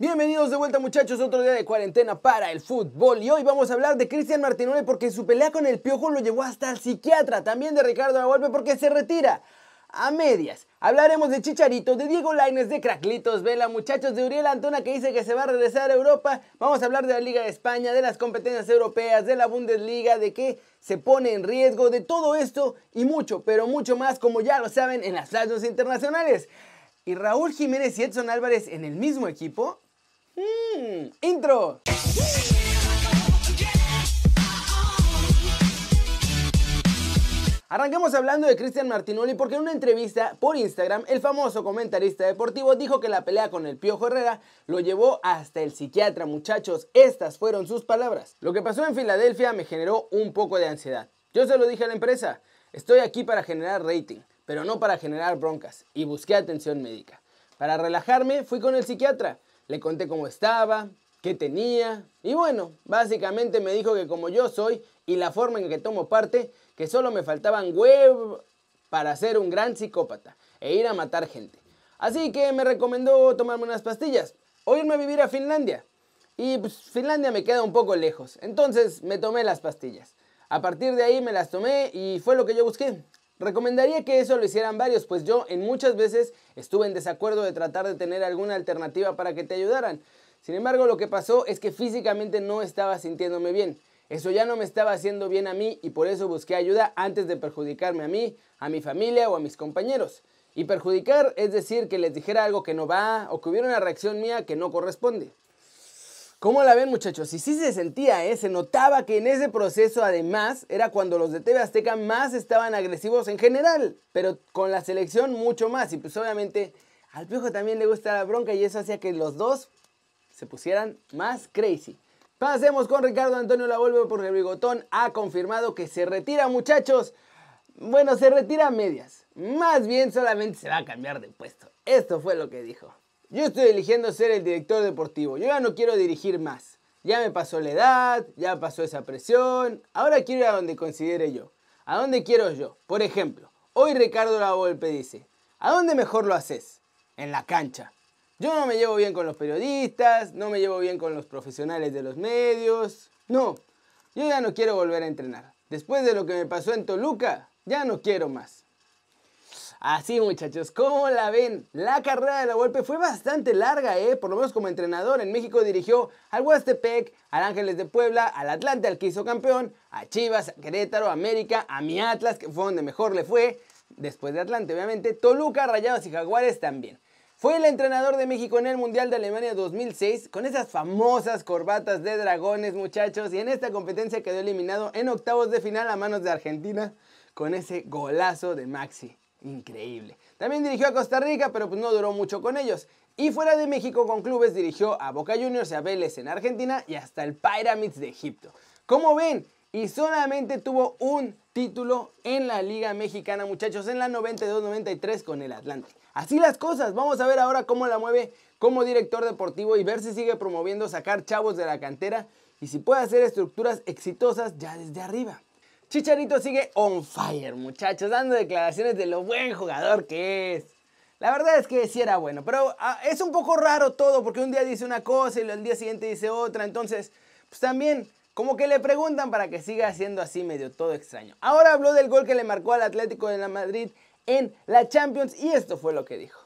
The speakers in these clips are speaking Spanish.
Bienvenidos de vuelta muchachos, otro día de cuarentena para el fútbol y hoy vamos a hablar de Cristian Martinoli porque su pelea con el Piojo lo llevó hasta el psiquiatra, también de Ricardo Golpe porque se retira a medias. Hablaremos de Chicharito, de Diego Laines, de Craclitos Vela, muchachos de Uriel Antona que dice que se va a regresar a Europa. Vamos a hablar de la Liga de España, de las competencias europeas, de la Bundesliga, de qué se pone en riesgo, de todo esto y mucho, pero mucho más, como ya lo saben, en las radios internacionales. ¿Y Raúl Jiménez y Edson Álvarez en el mismo equipo? ¡Mmm! ¡Intro! Arranquemos hablando de Cristian Martinoli porque en una entrevista por Instagram el famoso comentarista deportivo dijo que la pelea con el Piojo Herrera lo llevó hasta el psiquiatra muchachos, estas fueron sus palabras. Lo que pasó en Filadelfia me generó un poco de ansiedad. Yo se lo dije a la empresa, estoy aquí para generar rating, pero no para generar broncas y busqué atención médica. Para relajarme fui con el psiquiatra, le conté cómo estaba, qué tenía y bueno, básicamente me dijo que como yo soy y la forma en que tomo parte, que solo me faltaban web para ser un gran psicópata e ir a matar gente. Así que me recomendó tomarme unas pastillas o irme a vivir a Finlandia. Y pues Finlandia me queda un poco lejos, entonces me tomé las pastillas. A partir de ahí me las tomé y fue lo que yo busqué. Recomendaría que eso lo hicieran varios, pues yo en muchas veces estuve en desacuerdo de tratar de tener alguna alternativa para que te ayudaran. Sin embargo, lo que pasó es que físicamente no estaba sintiéndome bien. Eso ya no me estaba haciendo bien a mí y por eso busqué ayuda antes de perjudicarme a mí, a mi familia o a mis compañeros. Y perjudicar es decir que les dijera algo que no va o que hubiera una reacción mía que no corresponde. ¿Cómo la ven muchachos? Y sí se sentía, ¿eh? se notaba que en ese proceso además era cuando los de TV Azteca más estaban agresivos en general, pero con la selección mucho más. Y pues obviamente al Piojo también le gusta la bronca y eso hacía que los dos se pusieran más crazy. Pasemos con Ricardo Antonio Lavolve porque el bigotón ha confirmado que se retira, muchachos. Bueno, se retira a medias. Más bien solamente se va a cambiar de puesto. Esto fue lo que dijo. Yo estoy eligiendo ser el director deportivo. Yo ya no quiero dirigir más. Ya me pasó la edad, ya pasó esa presión. Ahora quiero ir a donde considere yo. ¿A dónde quiero yo? Por ejemplo, hoy Ricardo Lavolpe dice, ¿a dónde mejor lo haces? En la cancha. Yo no me llevo bien con los periodistas, no me llevo bien con los profesionales de los medios. No, yo ya no quiero volver a entrenar. Después de lo que me pasó en Toluca, ya no quiero más. Así muchachos, ¿cómo la ven? La carrera de la golpe fue bastante larga, ¿eh? Por lo menos como entrenador. En México dirigió al Huastepec, al Ángeles de Puebla, al Atlante, al que hizo campeón, a Chivas, a Querétaro, a América, a mi Atlas, que fue donde mejor le fue. Después de Atlante, obviamente. Toluca, Rayados y Jaguares también. Fue el entrenador de México en el Mundial de Alemania 2006 con esas famosas corbatas de dragones muchachos y en esta competencia quedó eliminado en octavos de final a manos de Argentina con ese golazo de Maxi. Increíble. También dirigió a Costa Rica pero pues no duró mucho con ellos. Y fuera de México con clubes dirigió a Boca Juniors y a Vélez en Argentina y hasta el Pyramids de Egipto. Como ven, y solamente tuvo un título en la Liga Mexicana, muchachos, en la 92-93 con el Atlante. Así las cosas, vamos a ver ahora cómo la mueve como director deportivo y ver si sigue promoviendo sacar chavos de la cantera y si puede hacer estructuras exitosas ya desde arriba. Chicharito sigue on fire, muchachos, dando declaraciones de lo buen jugador que es. La verdad es que sí era bueno, pero ah, es un poco raro todo porque un día dice una cosa y el día siguiente dice otra, entonces pues también como que le preguntan para que siga haciendo así medio todo extraño. Ahora habló del gol que le marcó al Atlético de la Madrid en la Champions y esto fue lo que dijo.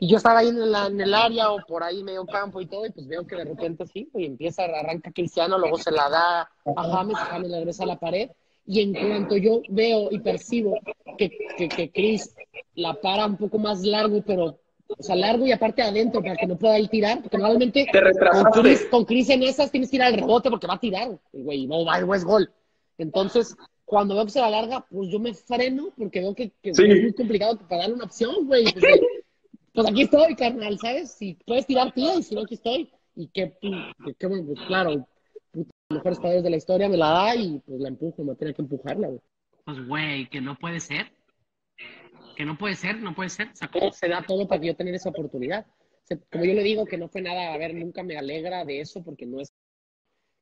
Yo estaba ahí en, el área o por ahí medio campo y todo, y pues veo que de repente sí, y empieza, arranca Cristiano, luego se la da a James, James le regresa a la pared, y en cuanto yo veo y percibo que, que, que Chris la para un poco más largo, pero, o sea, largo y aparte adentro para que no pueda ir tirar, porque normalmente con Chris, con Chris en esas tienes que ir al rebote porque va a tirar, güey, no va, es gol. Entonces, cuando veo que se la larga, pues yo me freno porque veo que, es muy complicado para darle una opción, güey. Pues, pues, aquí estoy, carnal, ¿sabes? Si puedes tirar, tira, y si no, aquí estoy. Y qué, qué bueno, pues claro, mejores padres de la historia me la da y pues la empujo, me tiene que empujarla, güey. Pues, güey, que no puede ser. Que no puede ser, no puede ser. O sea, ¿cómo se da todo para que yo tenga esa oportunidad? como yo le digo, que no fue nada, a ver, nunca me alegra de eso porque no es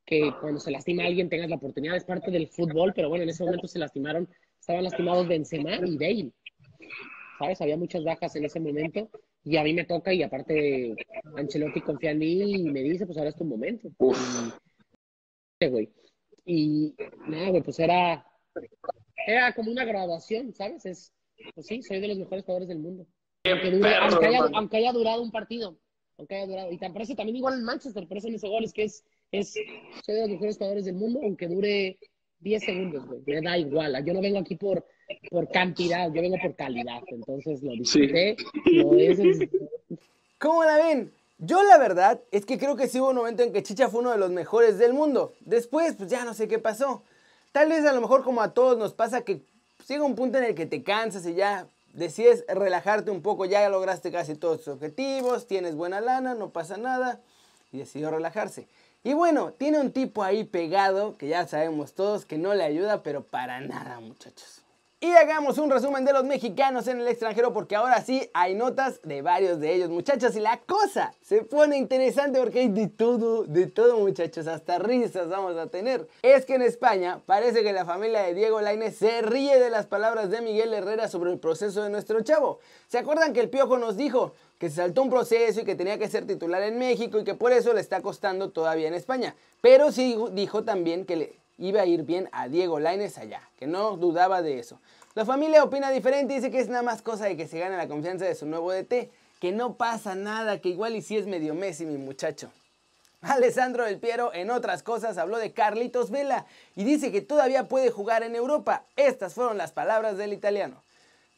que cuando se lastima a alguien tengas la oportunidad, es parte del fútbol, pero bueno, en ese momento se lastimaron, estaban lastimados Benzema y Bale, ¿sabes? Había muchas bajas en ese momento y a mí me toca y aparte Ancelotti confía en mí y me dice, pues ahora es tu momento. Y, güey. Y nada, güey, pues era, era como una graduación, ¿sabes? Es, pues sí, soy de los mejores jugadores del mundo. Aunque, haya, durado un partido, aunque haya durado. Y te parece también igual en Manchester, por eso en ese gol es que es, es, soy de los mejores jugadores del mundo, aunque dure 10 segundos, güey. Me da igual. Yo no vengo aquí por, por cantidad, yo vengo por calidad. Entonces lo disfruté. ¿Cómo la ven? Yo la verdad es que creo que sí hubo un momento en que Chicha fue uno de los mejores del mundo. Después, pues ya no sé qué pasó. Tal vez a lo mejor como a todos nos pasa que pues, llega un punto en el que te cansas y ya decides relajarte un poco, ya lograste casi todos tus objetivos, tienes buena lana, no pasa nada y decidió relajarse. Y bueno, tiene un tipo ahí pegado, que ya sabemos todos que no le ayuda, pero para nada muchachos. Y hagamos un resumen de los mexicanos en el extranjero porque ahora sí hay notas de varios de ellos muchachos y la cosa se pone interesante porque hay de todo, de todo muchachos, hasta risas vamos a tener. Es que en España parece que la familia de Diego Lainez se ríe de las palabras de Miguel Herrera sobre el proceso de nuestro chavo. ¿Se acuerdan que el Piojo nos dijo que se saltó un proceso y que tenía que ser titular en México y que por eso le está costando todavía en España? Pero sí dijo también que le iba a ir bien a Diego Laines allá, que no dudaba de eso. La familia opina diferente y dice que es nada más cosa de que se gane la confianza de su nuevo DT, que no pasa nada, que igual y si es medio Messi mi muchacho. Alessandro del Piero, en otras cosas, habló de Carlitos Vela y dice que todavía puede jugar en Europa. Estas fueron las palabras del italiano.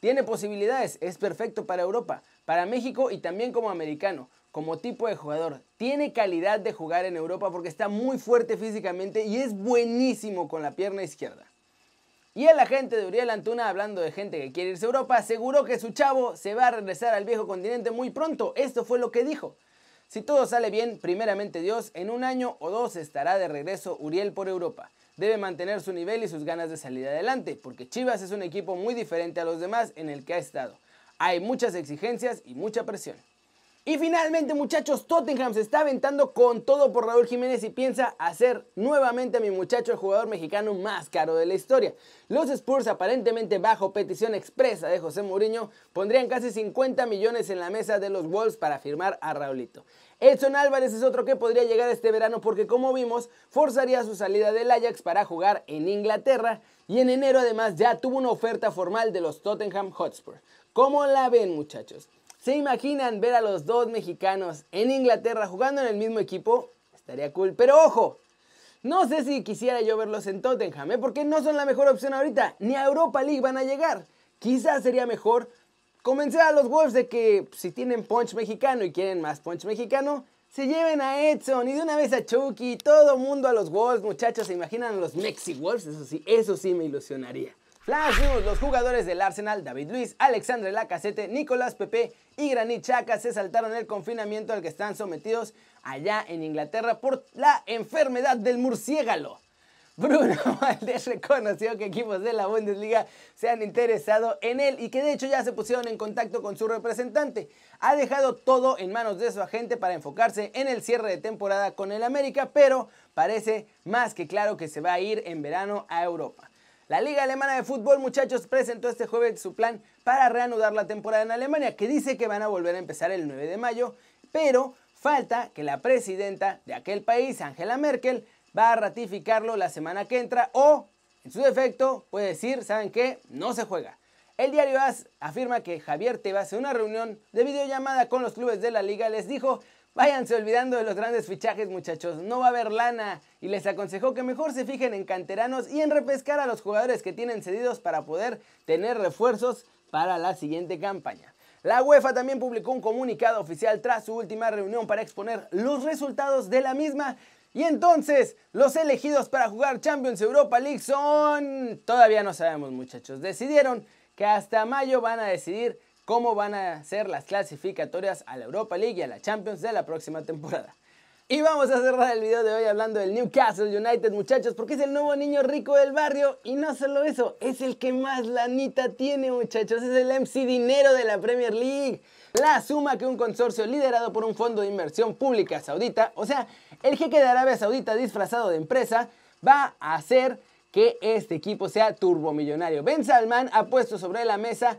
Tiene posibilidades, es perfecto para Europa, para México y también como americano como tipo de jugador. Tiene calidad de jugar en Europa porque está muy fuerte físicamente y es buenísimo con la pierna izquierda. Y el agente de Uriel Antuna, hablando de gente que quiere irse a Europa, aseguró que su chavo se va a regresar al viejo continente muy pronto. Esto fue lo que dijo. Si todo sale bien, primeramente Dios, en un año o dos estará de regreso Uriel por Europa. Debe mantener su nivel y sus ganas de salir adelante, porque Chivas es un equipo muy diferente a los demás en el que ha estado. Hay muchas exigencias y mucha presión. Y finalmente, muchachos, Tottenham se está aventando con todo por Raúl Jiménez y piensa hacer nuevamente a mi muchacho el jugador mexicano más caro de la historia. Los Spurs, aparentemente bajo petición expresa de José Mourinho, pondrían casi 50 millones en la mesa de los Wolves para firmar a Raulito. Edson Álvarez es otro que podría llegar este verano porque como vimos, forzaría su salida del Ajax para jugar en Inglaterra y en enero además ya tuvo una oferta formal de los Tottenham Hotspur. ¿Cómo la ven muchachos? ¿Se imaginan ver a los dos mexicanos en Inglaterra jugando en el mismo equipo? Estaría cool. Pero ojo, no sé si quisiera yo verlos en Tottenham, ¿eh? porque no son la mejor opción ahorita. Ni a Europa League van a llegar. Quizás sería mejor convencer a los Wolves de que si tienen punch mexicano y quieren más punch mexicano, se lleven a Edson y de una vez a Chucky, todo mundo a los Wolves, muchachos, se imaginan a los Mexi Wolves, eso sí, eso sí me ilusionaría. Flash News, los jugadores del Arsenal, David Luis, Alexandre Lacazette, Nicolás Pepe y Granit Xhaka se saltaron el confinamiento al que están sometidos allá en Inglaterra por la enfermedad del murciélago. Bruno Valdés reconoció que equipos de la Bundesliga se han interesado en él y que de hecho ya se pusieron en contacto con su representante. Ha dejado todo en manos de su agente para enfocarse en el cierre de temporada con el América, pero parece más que claro que se va a ir en verano a Europa. La Liga Alemana de Fútbol, muchachos, presentó este jueves su plan para reanudar la temporada en Alemania, que dice que van a volver a empezar el 9 de mayo, pero falta que la presidenta de aquel país, Angela Merkel, va a ratificarlo la semana que entra o, en su defecto, puede decir, ¿saben qué? No se juega. El diario AS afirma que Javier Tebas en una reunión de videollamada con los clubes de la liga les dijo Váyanse olvidando de los grandes fichajes muchachos, no va a haber lana. Y les aconsejó que mejor se fijen en canteranos y en repescar a los jugadores que tienen cedidos para poder tener refuerzos para la siguiente campaña. La UEFA también publicó un comunicado oficial tras su última reunión para exponer los resultados de la misma. Y entonces los elegidos para jugar Champions Europa League son... Todavía no sabemos muchachos, decidieron que hasta mayo van a decidir cómo van a ser las clasificatorias a la Europa League y a la Champions de la próxima temporada. Y vamos a cerrar el video de hoy hablando del Newcastle United, muchachos, porque es el nuevo niño rico del barrio. Y no solo eso, es el que más lanita tiene, muchachos. Es el MC Dinero de la Premier League. La suma que un consorcio liderado por un fondo de inversión pública saudita, o sea, el jeque de Arabia Saudita disfrazado de empresa, va a hacer que este equipo sea turbomillonario. Ben Salman ha puesto sobre la mesa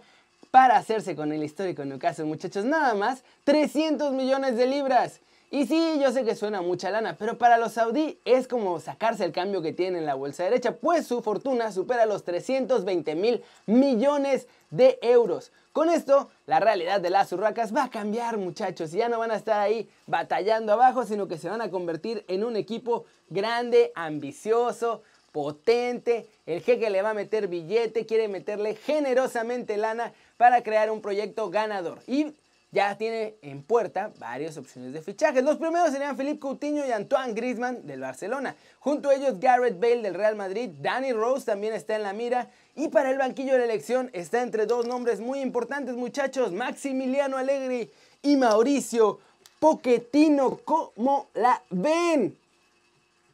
para hacerse con el histórico Newcastle, muchachos. Nada más 300 millones de libras. Y sí, yo sé que suena mucha lana, pero para los saudí es como sacarse el cambio que tienen en la bolsa derecha, pues su fortuna supera los 320 mil millones de euros. Con esto, la realidad de las urracas va a cambiar, muchachos, y ya no van a estar ahí batallando abajo, sino que se van a convertir en un equipo grande, ambicioso, potente. El jeque le va a meter billete, quiere meterle generosamente lana para crear un proyecto ganador. Y ya tiene en puerta varias opciones de fichajes. Los primeros serían Felipe Coutinho y Antoine Griezmann del Barcelona. Junto a ellos Garrett Bale del Real Madrid, Danny Rose también está en la mira. Y para el banquillo de la elección está entre dos nombres muy importantes muchachos, Maximiliano Allegri y Mauricio Pochettino. ¿Cómo la ven?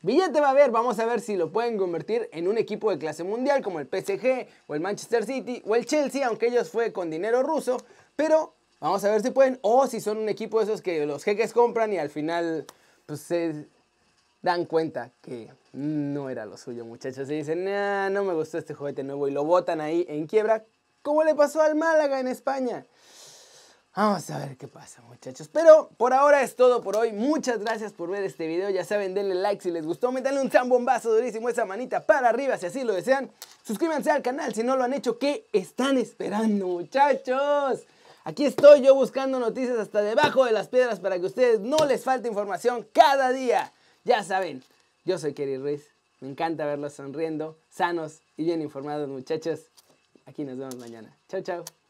Billete va a haber, vamos a ver si lo pueden convertir en un equipo de clase mundial como el PSG o el Manchester City o el Chelsea, aunque ellos fue con dinero ruso, pero vamos a ver si pueden, o si son un equipo de esos que los jeques compran y al final pues se dan cuenta que no era lo suyo, muchachos, y dicen, no me gustó este juguete nuevo y lo botan ahí en quiebra, como le pasó al Málaga en España. Vamos a ver qué pasa muchachos. Pero por ahora es todo por hoy. Muchas gracias por ver este video. Ya saben, denle like si les gustó. Métanle un zambombazo durísimo esa manita para arriba si así lo desean. Suscríbanse al canal si no lo han hecho. ¿Qué están esperando muchachos? Aquí estoy yo buscando noticias hasta debajo de las piedras para que a ustedes no les falte información cada día. Ya saben, yo soy Kerry Ruiz. Me encanta verlos sonriendo, sanos y bien informados muchachos. Aquí nos vemos mañana. Chao, chao.